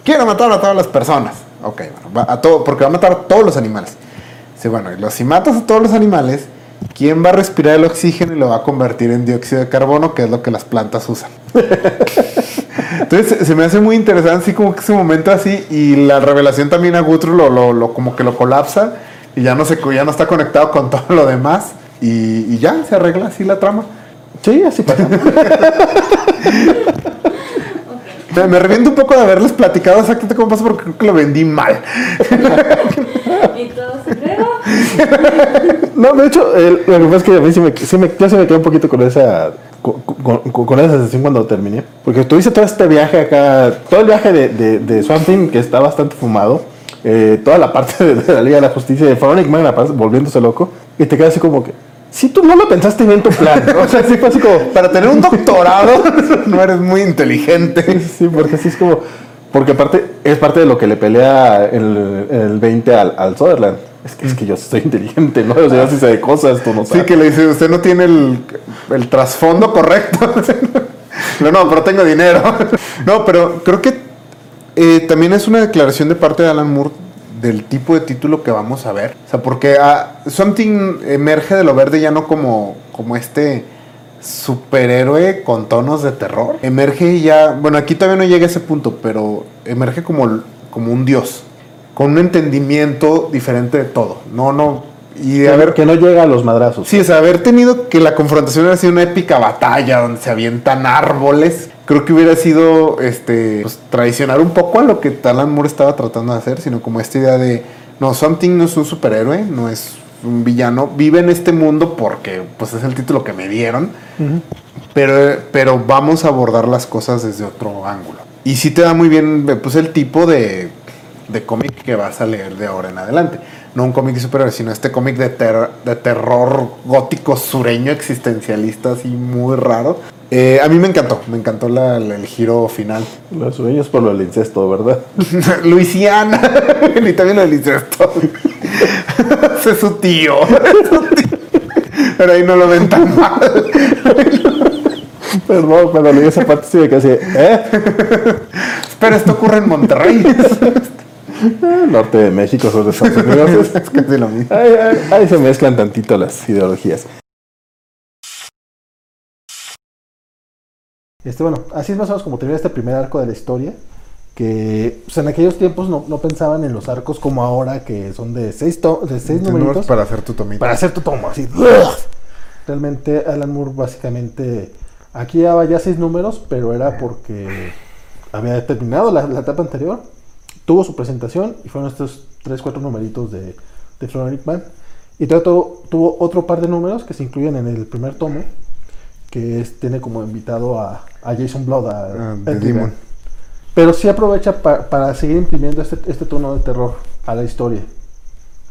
Quiero matar a todas las personas. Ok, bueno, va a todo, porque va a matar a todos los animales. Dice, bueno, y los- si matas a todos los animales, ¿quién va a respirar el oxígeno y lo va a convertir en dióxido de carbono, que es lo que las plantas usan? Entonces se- me hace muy interesante así como que ese momento así y la revelación también a Guthrie lo, lo, lo- como que lo colapsa y ya no, se, ya no está conectado con todo lo demás y, y ya se arregla así la trama. Sí, así pasa. Me, me arrepiento un poco de haberles platicado exactamente cómo pasa porque creo que lo vendí mal. Y todo se. No, de hecho, el- lo que pasa es que a mí sí me, sí me, ya se me quedó un poquito con esa con, con- con esa sensación cuando terminé. Porque tuviste todo este viaje acá, todo el viaje de, de, de Swamp Thing que está bastante fumado, eh, toda la parte de, de la Liga de la Justicia, de Man aparte, volviéndose loco, y te quedas así como que, si tú no lo pensaste bien tu plan, ¿no? o sea, sí fue así como, Para tener un doctorado no eres muy inteligente. Sí, porque así es como. Porque aparte, es parte de lo que le pelea el, el 20 al, al Sutherland. Es que, es que yo soy inteligente, ¿no? O sea, yo sí sé de cosas, tú no Sí, sabes. que le dice, usted no tiene el, el trasfondo correcto. no, no, pero tengo dinero. no, pero creo que eh, también es una declaración de parte de Alan Moore del tipo de título que vamos a ver. O sea, porque ah, Something emerge de lo verde ya no como, como este superhéroe con tonos de terror. Emerge ya, bueno, aquí todavía no llega a ese punto, pero emerge como, como un dios. Con un entendimiento diferente de todo. No, no. Y de Que, haber que no llega a los madrazos. Sí, o sea, haber tenido que la confrontación hubiera sido una épica batalla donde se avientan árboles, creo que hubiera sido este pues, traicionar un poco a lo que Alan Moore estaba tratando de hacer, sino como esta idea de no, Something no es un superhéroe, no es un villano, vive en este mundo porque pues es el título que me dieron, pero, pero vamos a abordar las cosas desde otro ángulo. Y sí te da muy bien pues el tipo de, de cómic que vas a leer de ahora en adelante. No un cómic de superhéroes, sino este cómic de, ter- de terror gótico sureño existencialista así muy raro. Eh, a mí me encantó, me encantó la- la- el giro final. Los sueños por lo del incesto, ¿verdad? Luisiana, y también lo del incesto. Es su tío. Pero ahí no lo ven tan mal. Perdón, cuando leí esa parte sí me quedé así, ¿eh? Pero esto ocurre en Monterrey. Eh, Norte de México, sur de Estados Unidos. es casi lo mismo. Ahí, ahí- ahí se mezclan tantito las ideologías. Este, bueno, así es más o menos como termina este primer arco de la historia. Que pues, en aquellos tiempos no, no pensaban en los arcos como ahora, que son de seis, de seis numeritos para hacer tu tomito. para hacer tu tomo, así. Realmente Alan Moore básicamente aquí daba ya seis números, pero era porque había terminado la, la etapa anterior, tuvo su presentación y fueron estos tres, cuatro numeritos de, de Floronic Man. Y todavía tuvo, tuvo otro par de números que se incluyen en el primer tomo, que es, tiene como invitado a, a Jason Blood, a Ah, Demon. Pero sí aprovecha pa- para seguir imprimiendo este, este tono de terror a la historia.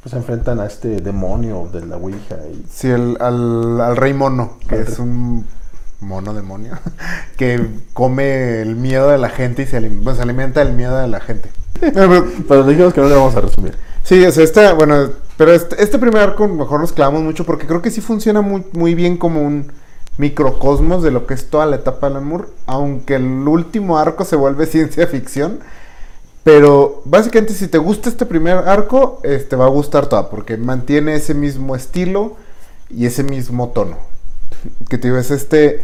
Pues se enfrentan a este demonio de la Ouija y Sí, el, al, al rey mono, que es un mono demonio, que come el miedo de la gente y se, alim- bueno, se alimenta del miedo de la gente. Pero dijimos que no le vamos a resumir. Sí, o sea, este, bueno, pero este, este primer arco mejor nos clavamos mucho porque creo que sí funciona muy, muy bien como un microcosmos de lo que es toda la etapa de Alan aunque el último arco se vuelve ciencia ficción. Pero básicamente si te gusta este primer arco, te va a gustar toda, porque mantiene ese mismo estilo y ese mismo tono. Que te digo, es este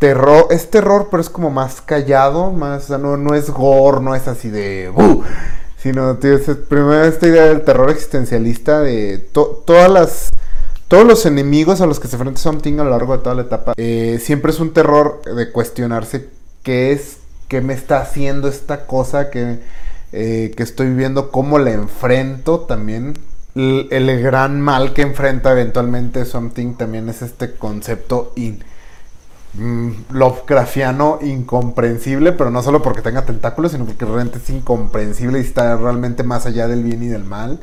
terror, es terror, pero es como más callado, más, no, no es gore, no es así de "Uh", sino tío, es primero esta idea del terror existencialista de to- todas las todos los enemigos a los que se enfrenta Something a lo largo de toda la etapa eh, siempre es un terror de cuestionarse qué es qué me está haciendo esta cosa que eh, que estoy viviendo cómo la enfrento también el, gran mal que enfrenta eventualmente Something también es este concepto in- mm, Lovecraftiano incomprensible, pero no solo porque tenga tentáculos, sino porque realmente es incomprensible y está realmente más allá del bien y del mal.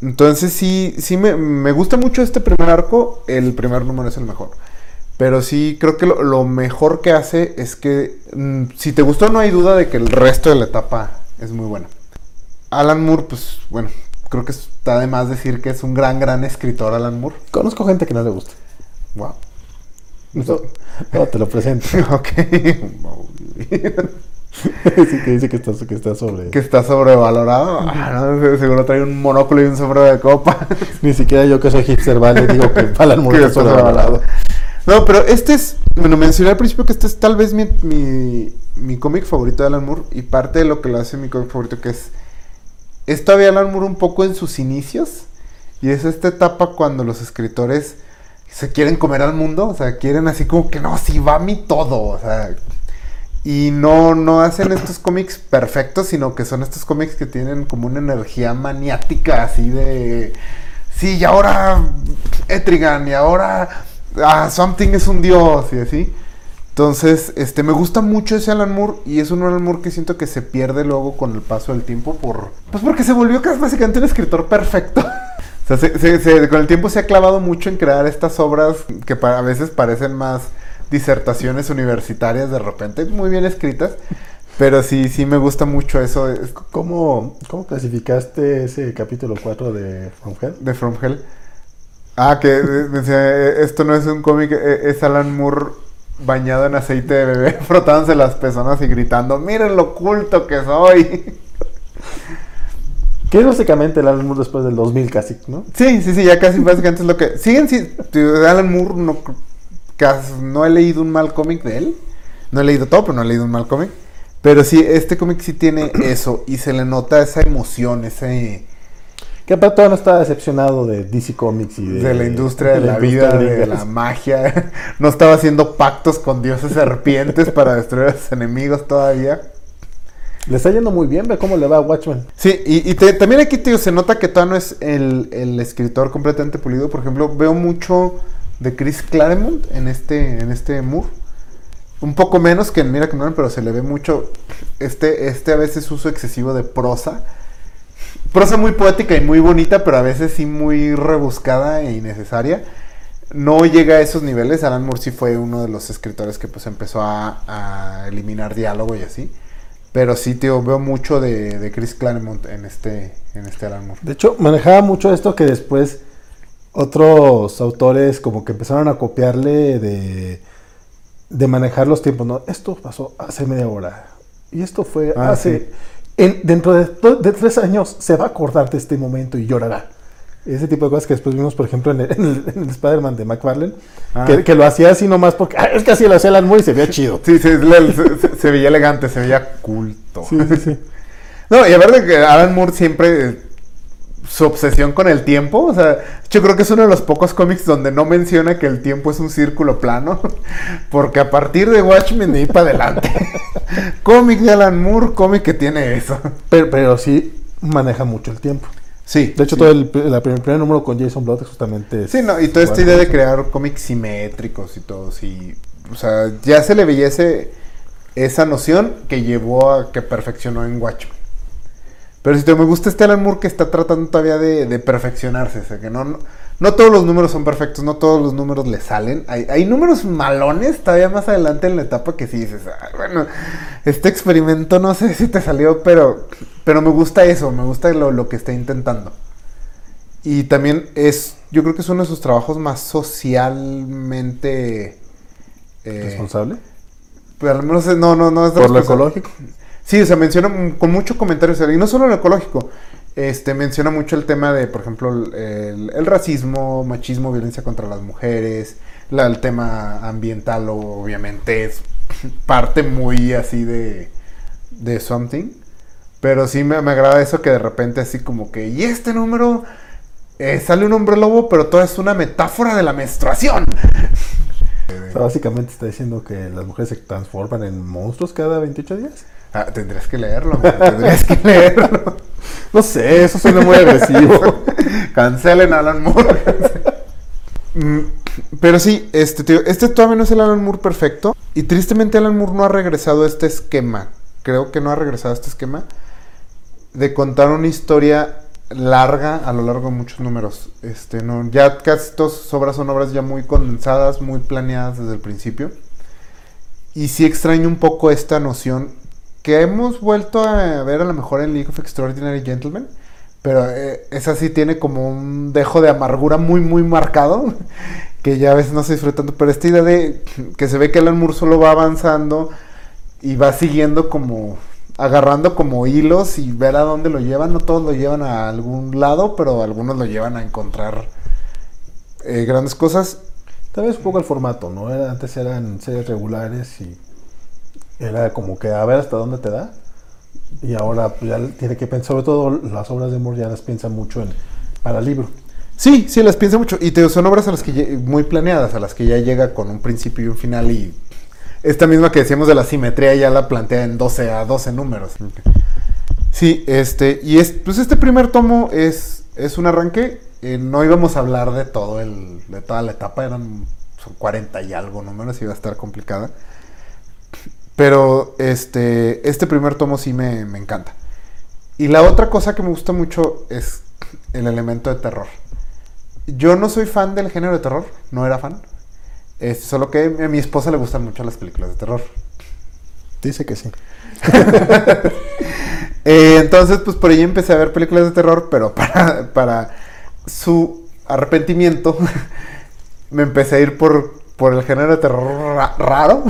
Entonces sí, sí me, me gusta mucho este primer arco, el primer número es el mejor. Pero sí, creo que lo, lo mejor que hace es que mm, si te gustó no hay duda de que el resto de la etapa es muy buena. Alan Moore, pues bueno, creo que está de más decir que es un gran, gran escritor Alan Moore. Conozco gente que no le gusta. Wow. No, no, te lo presento. ok. sí, que dice que está, que está sobre. que está sobrevalorado. Ah, no, seguro trae un monóculo y un sombrero de copa. Ni siquiera yo que soy hipster, vale, digo que Moore Que está sobrevalorado. No, pero este es, bueno, mencioné al principio que este es tal vez mi, mi, mi cómic favorito de Alan Moore y parte de lo que lo hace mi cómic favorito que es, es todavía Alan Moore un poco en sus inicios y es esta etapa cuando los escritores se quieren comer al mundo, o sea, quieren así como que no, sí va mi todo, o sea, y no, no hacen estos cómics perfectos, sino que son estos cómics que tienen como una energía maniática así de... Sí, y ahora Etrigan, y ahora ah, Something es un dios, y así. Entonces, este, me gusta mucho ese Alan Moore, y es un Alan Moore que siento que se pierde luego con el paso del tiempo por... Pues porque se volvió casi básicamente un escritor perfecto. O sea, se- se- se- con el tiempo se ha clavado mucho en crear estas obras que a veces parecen más disertaciones universitarias de repente, muy bien escritas. Pero sí, sí me gusta mucho eso ¿Cómo, ¿Cómo clasificaste ese capítulo 4 de From Hell? de From Hell. Ah, que eh, decía, eh, esto no es un cómic, eh, es Alan Moore bañado en aceite de bebé, frotándose las pezonas y gritando, miren lo culto que soy. Que es básicamente el Alan Moore después del 2000 casi, ¿no? Sí, sí, sí, ya casi básicamente es lo que... Siguen, sí, Alan Moore, no, no he leído un mal cómic de él. No he leído todo, pero no he leído un mal cómic. Pero sí, este cómic sí tiene eso y se le nota esa emoción, ese... Que aparte todavía no está decepcionado de DC Comics y de, de la industria de, la, industria vida, de la magia. No estaba haciendo pactos con dioses serpientes para destruir a sus enemigos todavía. Le está yendo muy bien, ve cómo le va a Watchmen. Sí, y, y te- también aquí tío, se nota que todavía no es el, el escritor completamente pulido. Por ejemplo, veo mucho de Chris Claremont en este, en este Moore. Un poco menos que en Mira pero se le ve mucho este, este a veces uso excesivo de prosa. Prosa muy poética y muy bonita, pero a veces sí muy rebuscada e innecesaria. No llega a esos niveles. Alan Moore sí fue uno de los escritores que pues empezó a, a eliminar diálogo y así. Pero sí, tío, veo mucho de, de Chris Claremont en este, en este Alan Moore. De hecho, manejaba mucho esto que después otros autores como que empezaron a copiarle de, de manejar los tiempos, ¿no? Esto pasó hace media hora. Y esto fue Ah, hace... sí. en- dentro de, de tres años se va a acordar de este momento y llorará. Ese tipo de cosas que después vimos, por ejemplo, en el, el- Spider-Man de McFarlane, Ah. que, que lo hacía así nomás porque ah, es que así lo hacía Alan Moore y se veía chido. Sí, sí, se, se- se veía elegante, se veía culto. Sí, sí, sí. No, y aparte que Alan Moore siempre eh, su obsesión con el tiempo, o sea, yo creo que es uno de los pocos cómics donde no menciona que el tiempo es un círculo plano, porque a partir de Watchmen de ahí para adelante. cómic de Alan Moore, cómic que tiene eso. Pero, pero sí maneja mucho el tiempo. Sí. De hecho, sí. todo el, la primer, primer número con Jason Blood es justamente... Sí, no, y toda esta idea de crear cómics simétricos y todo, sí. O sea, ya se le veía ese, esa noción que llevó a que perfeccionó en Watchmen. Pero si te me gusta este Alan Moore que está tratando todavía de, de perfeccionarse, o sea, que no, no, no todos los números son perfectos, no todos los números le salen. Hay, hay números malones todavía más adelante en la etapa que sí dices, "Ah, bueno, este experimento no sé si te salió, pero, pero me gusta eso, me gusta lo, lo que está intentando. Y también es, yo creo que es uno de sus trabajos más socialmente... eh, ¿Responsable? pues al menos no, no, no es ¿Por lo ecológico? Sí, o sea, menciona con mucho comentario, o sea, y no solo lo ecológico, este, menciona mucho el tema de, por ejemplo, el, racismo, machismo, violencia contra las mujeres, el tema ambiental, obviamente, es parte muy así de, de Something, pero sí me, me agrada eso que de repente así como que, y este número, eh, sale un hombre lobo, pero todo es una metáfora de la menstruación. O sea, básicamente está diciendo que las mujeres se transforman en monstruos cada 28 días. Ah, tendrías que leerlo, tendrías que leerlo. No sé, eso suena muy agresivo. Cancelen a Alan Moore. Mm, Pero sí, este, tío, este todavía no es el Alan Moore perfecto. Y tristemente Alan Moore no ha regresado a este esquema. Creo que no ha regresado a este esquema. De contar una historia larga a lo largo de muchos números. Este, no, ya casi todas sus obras son obras ya muy condensadas, muy planeadas desde el principio. Y sí extraño un poco esta noción que hemos vuelto a ver a lo mejor en League of Extraordinary Gentlemen. Pero eh, esa sí tiene como un dejo de amargura muy, muy marcado. Que ya a veces no se disfruta tanto. Pero esta idea de que se ve que Alan Moore solo va avanzando y va siguiendo como. agarrando como hilos y ver a dónde lo llevan. No todos lo llevan a algún lado, pero algunos lo llevan a encontrar eh, grandes cosas. Tal vez un poco el formato, ¿no? Antes eran series regulares y era como que a ver hasta dónde te da. Y ahora pues, ya tiene que pensar, sobre todo las obras de Moore ya las piensan mucho en para libro. Sí, sí, las pienso mucho. Y te, son obras a las que muy planeadas, a las que ya llega con un principio y un final. Y esta misma que decíamos de la simetría ya la plantea en 12 a 12 números. Sí, este, y es, pues este primer tomo es, es un arranque. Eh, no íbamos a hablar de todo el, de toda la etapa, eran son 40 y algo números, iba a estar complicada. Pero este, este primer tomo sí me, me encanta. Y la otra cosa que me gusta mucho es el elemento de terror. Yo no soy fan del género de terror, no era fan. Este, solo que a mi esposa le gustan mucho las películas de terror. Dice que sí. Eh, entonces, pues por ahí empecé a ver películas de terror, pero para, para su arrepentimiento me empecé a ir por, por el género de terror ra- raro.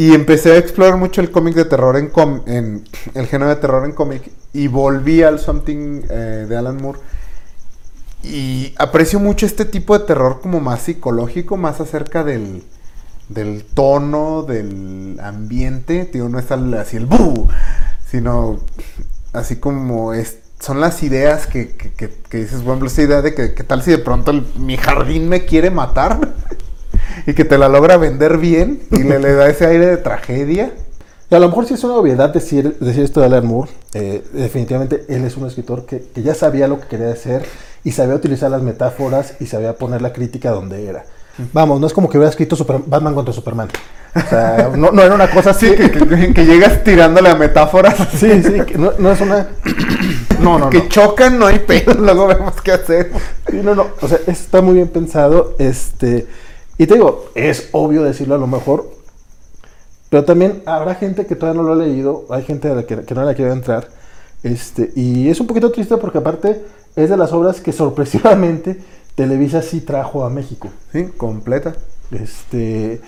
Y empecé a explorar mucho el cómic de terror en, com- el género de terror en cómic y volví al Something eh, de Alan Moore. Y aprecio mucho este tipo de terror como más psicológico, más acerca del, del tono, del ambiente. Tío, no es así el ¡bu! sino así como es, son las ideas que, que, que- dices, bueno, esta idea de que, que tal si de pronto el- mi jardín me quiere matar y que te la logra vender bien y le, le da ese aire de tragedia. Y a lo mejor sí es una obviedad decir, decir esto de Alan Moore. Eh, definitivamente él es un escritor que, que ya sabía lo que quería hacer y sabía utilizar las metáforas y sabía poner la crítica donde era. Vamos, no es como que hubiera escrito Super- Batman contra Superman. O sea, no, no era una cosa así. Sí, que, que- que llegas tirándole a metáforas. Sí, sí, que no, no es una... No, no, que no. chocan, no hay pedo, luego vemos qué hacer. Sí, no, no, o sea, está muy bien pensado, este, y te digo, es obvio decirlo a lo mejor, pero también habrá gente que todavía no lo ha leído, hay gente a la que, que no le quiere entrar, este, y es un poquito triste porque aparte es de las obras que sorpresivamente Televisa sí trajo a México. Sí, completa. Este,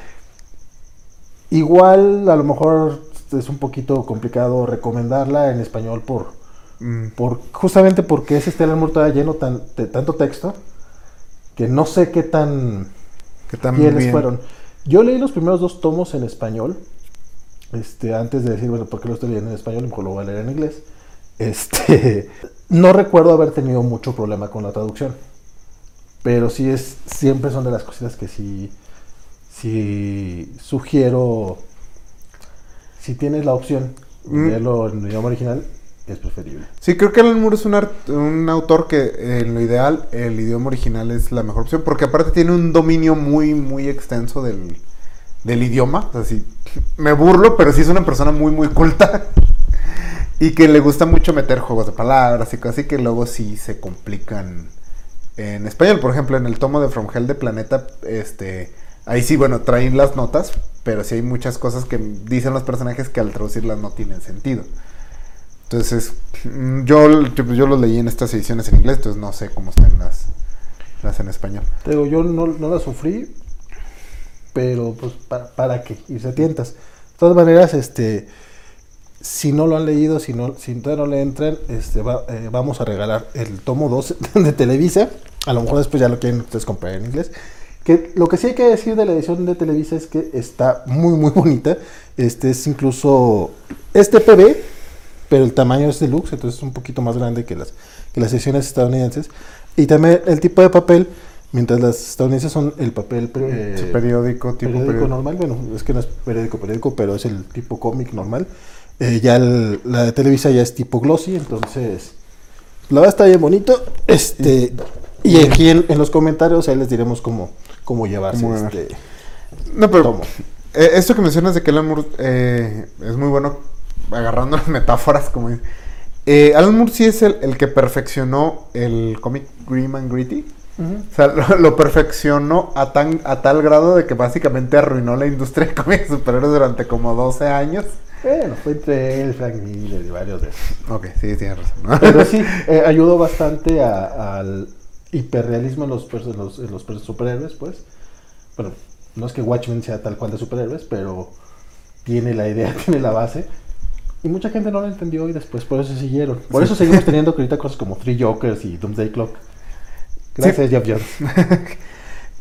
igual a lo mejor es un poquito complicado recomendarla en español por, Mm, por, justamente porque ese Stellar Moore todavía lleno tan, de tanto texto que no sé qué tan que bien. fueron. Yo leí los primeros dos tomos en español, este, antes de decir, bueno, ¿por qué lo estoy leyendo en español? Mejor lo voy a leer en inglés. Este, no recuerdo haber tenido mucho problema con la traducción, pero sí es, siempre son de las cositas que sí, sí sugiero, si tienes la opción de Mm. leerlo en el idioma original, es preferible. Sí, creo que Alan Moore es un, un autor que en lo ideal el idioma original es la mejor opción, porque aparte tiene un dominio muy, muy extenso del, del idioma. O sea, sí, me burlo, pero sí es una persona muy, muy culta. y que le gusta mucho meter juegos de palabras y cosas así que luego sí se complican en español. Por ejemplo, en el tomo de From Hell de Planeta, este, ahí sí, bueno, traen las notas, pero sí hay muchas cosas que dicen los personajes que al traducirlas no tienen sentido. Entonces, mm, yo, yo, los leí en estas ediciones en inglés, entonces no sé cómo están las, las en español. Te digo, yo no, no la sufrí, pero pues para, para qué irse a tientas. De todas maneras, este, si no lo han leído, si, no, si no le entran, este, va- eh, vamos a regalar el tomo 2 de Televisa. A lo mejor después ya lo quieren ustedes comprar en inglés. Que lo que sí hay que decir de la edición de Televisa es que está muy, muy bonita. Este es incluso este PB, pero el tamaño es deluxe, entonces es un poquito más grande que las, que las ediciones estadounidenses. Y también el tipo de papel, mientras las estadounidenses son el papel eh, Sí, periódico, tipo periódico periódico. normal, bueno, es que no es periódico, periódico, pero es el tipo cómic normal. Eh, ya el- la de Televisa ya es tipo glossy, entonces la verdad está bien bonito. Este, y aquí en, en los comentarios ahí les diremos cómo, cómo llevarse Cómo este No, pero tomo. eh, esto que mencionas de Moore eh, es muy bueno agarrando las metáforas, como dice. Eh, Alan Moore sí es el, el que perfeccionó el cómic Grim and Gritty. O sea, lo, lo perfeccionó a, tan, a tal grado de que básicamente arruinó la industria de cómics superhéroes durante como 12 años. Bueno, fue entre él, Frank Miller y varios de esos. Ok, sí, tienes razón. Pero sí, eh, ayudó bastante a- al hiperrealismo en los, en los, en los superhéroes, pues. Bueno, no es que Watchmen sea tal cual de superhéroes, pero tiene la idea, tiene la base. Y mucha gente no lo entendió y después por eso siguieron. Por eso seguimos teniendo ahorita cosas como Three Jokers y Doomsday Clock. Gracias, Jeff Jones.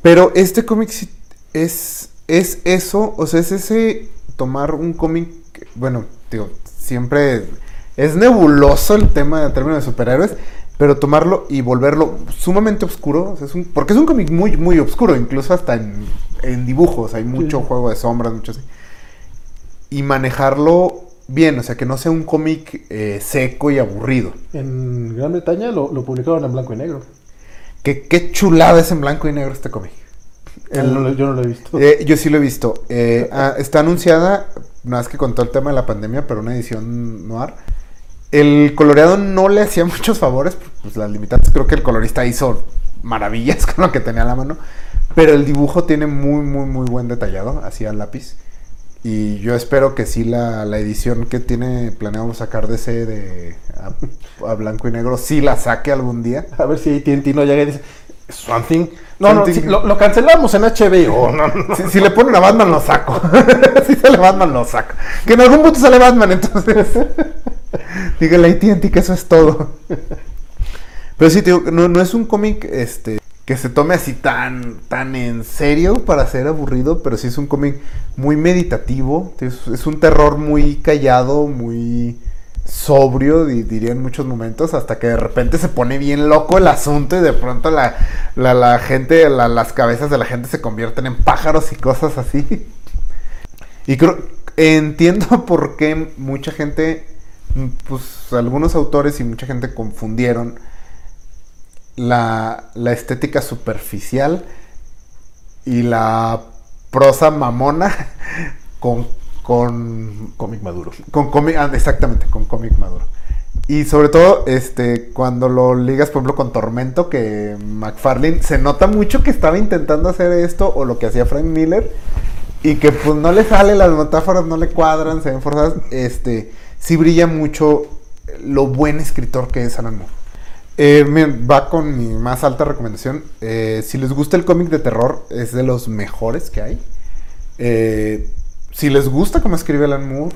Pero este cómic sí es, es eso, o sea, es ese tomar un cómic, bueno, digo, siempre es nebuloso el tema en términos de superhéroes, pero tomarlo y volverlo sumamente oscuro, o sea, es un- porque es un cómic muy, muy oscuro, incluso hasta en, en dibujos, hay mucho Sí. juego de sombras, mucho así. Y manejarlo bien, o sea, que no sea un cómic eh, seco y aburrido. En Gran Bretaña lo, lo publicaron en blanco y negro. Qué chulada es en blanco y negro este cómic. El- no lo- yo no lo he visto. Eh, yo sí lo he visto. Eh, ah, está anunciada, nada más que con todo el tema de la pandemia, pero una edición noir. El coloreado no le hacía muchos favores, pues las limitantes. Creo que el colorista hizo maravillas con lo que tenía a la mano. Pero el dibujo tiene muy, muy, muy buen detallado, así al lápiz. Y yo espero que sí la, la edición que tiene planeado sacar de ese de a, a blanco y negro, sí la saque algún día. A ver si TNT no llega y dice, Something. No, no, lo, lo cancelamos en HBO. No, no. Si, si le ponen a Batman, lo saco. si sale Batman, lo saco. Que en algún punto sale Batman, entonces. Dígale a AT&T que eso es todo. Pero sí, te digo, no, no es un cómic este, que se tome así tan, tan en serio para ser aburrido, pero sí es un cómic muy meditativo. Es, un terror muy callado, muy sobrio, di- diría en muchos momentos, hasta que de repente se pone bien loco el asunto y de pronto la, la, gente, la- las cabezas de la gente se convierten en pájaros y cosas así. Y creo, entiendo por qué mucha gente, pues algunos autores y mucha gente confundieron la, la estética superficial y la prosa mamona con, con Cómic maduro. con cómic, ah, exactamente, con cómic maduro. Y sobre todo, este, cuando lo ligas, por ejemplo, con Tormento, que McFarlane se nota mucho que estaba intentando hacer esto, o lo que hacía Frank Miller, y que pues no le sale, las metáforas no le cuadran, se ven forzadas. Este, sí brilla mucho lo buen escritor que es Alan Moore. Eh, va con mi más alta recomendación. Eh, si les gusta el cómic de terror, es de los mejores que hay. Eh, si les gusta cómo escribe Alan Moore,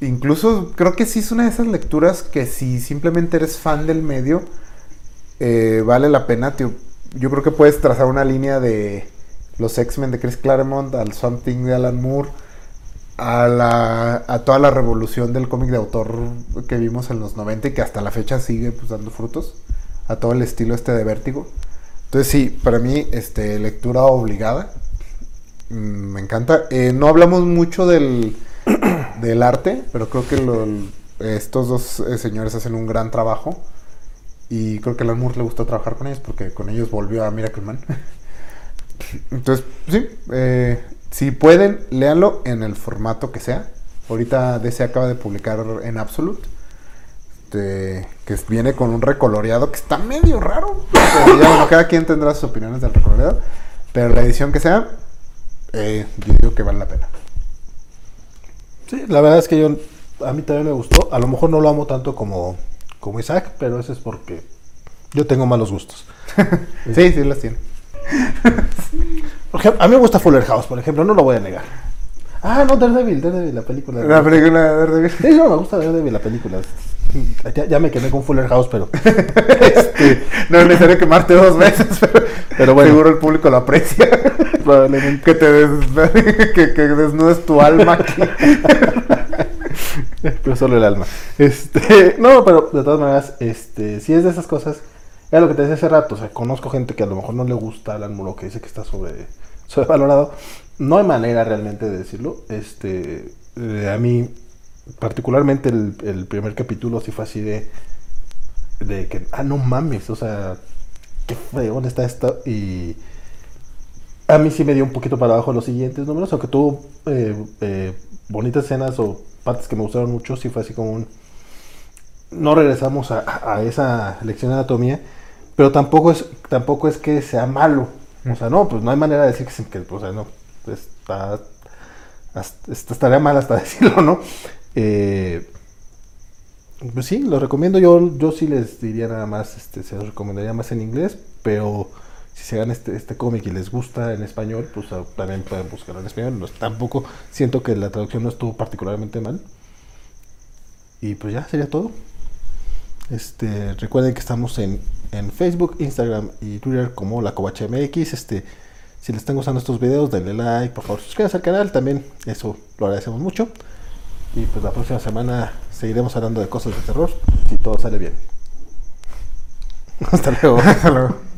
incluso creo que sí es una de esas lecturas que si simplemente eres fan del medio, vale la pena. Yo creo que puedes trazar una línea de los X-Men de Chris Claremont al Swamp Thing de Alan Moore, a, la, a toda la revolución del cómic de autor que vimos en los 90 y que hasta la fecha sigue pues, dando frutos, a todo el estilo este de vértigo. Entonces sí, para mí, este, lectura obligada. Mm, Me encanta. Eh, no hablamos mucho del, del arte, pero creo que estos dos eh, señores hacen un gran trabajo. Y creo que a Moore le gustó trabajar con ellos porque con ellos volvió a Miracle Man. Entonces, sí, eh, si pueden, léanlo en el formato que sea. Ahorita DC acaba de publicar en Absolute. este, que viene con un recoloreado que está medio raro. Pero ya, bueno, cada quien tendrá sus opiniones del recoloreado. Pero la edición que sea, eh, yo digo que vale la pena. Sí, la verdad es que yo a mí también me gustó. A lo mejor no lo amo tanto como, como Isaac, pero eso es porque yo tengo malos gustos. Sí, sí, las tiene. Por ejemplo, a mí me gusta Fuller House, por ejemplo, no lo voy a negar. Ah, no, Daredevil, Daredevil, la película. La película de Daredevil. Sí, no, me gusta Daredevil, la película. Ya, ya me quemé con Fuller House, pero. este, No es necesario quemarte dos veces, pero, Pero bueno. seguro el público lo aprecia. probablemente. que te des- que, que desnudes tu alma aquí. pero solo el alma. Este, no, pero de todas maneras, este, si es de esas cosas, era lo que te decía hace rato, o sea, conozco gente que a lo mejor no le gusta Alan Moore, que dice que está sobre, sobrevalorado. No hay manera realmente de decirlo. Este, eh, a mí, particularmente el, el primer capítulo sí fue así de, de que, ah, no mames, o sea, qué fregón está esto y... A mí sí me dio un poquito para abajo los siguientes números, aunque tuvo eh, eh, bonitas escenas o partes que me gustaron mucho, sí fue así como un... No regresamos a, a esa lección de anatomía, pero tampoco es, tampoco es que sea malo. O sea, no, pues no hay manera de decir que, o sea, no, está, estaría mal hasta decirlo, ¿no? Eh, pues sí, lo recomiendo. Yo, yo sí les diría nada más, este, se los recomendaría más en inglés, pero si se dan este, este cómic y les gusta en español, pues ah, también pueden buscarlo en español. No, tampoco siento que la traducción no estuvo particularmente mal. Y pues ya sería todo. Este, recuerden que estamos en, en Facebook, Instagram y Twitter como la Covacha. Este, si les están gustando estos videos, denle like, por favor, suscríbanse al canal también. Eso lo agradecemos mucho. Y pues la próxima semana seguiremos hablando de cosas de terror, si todo sale bien. Hasta luego.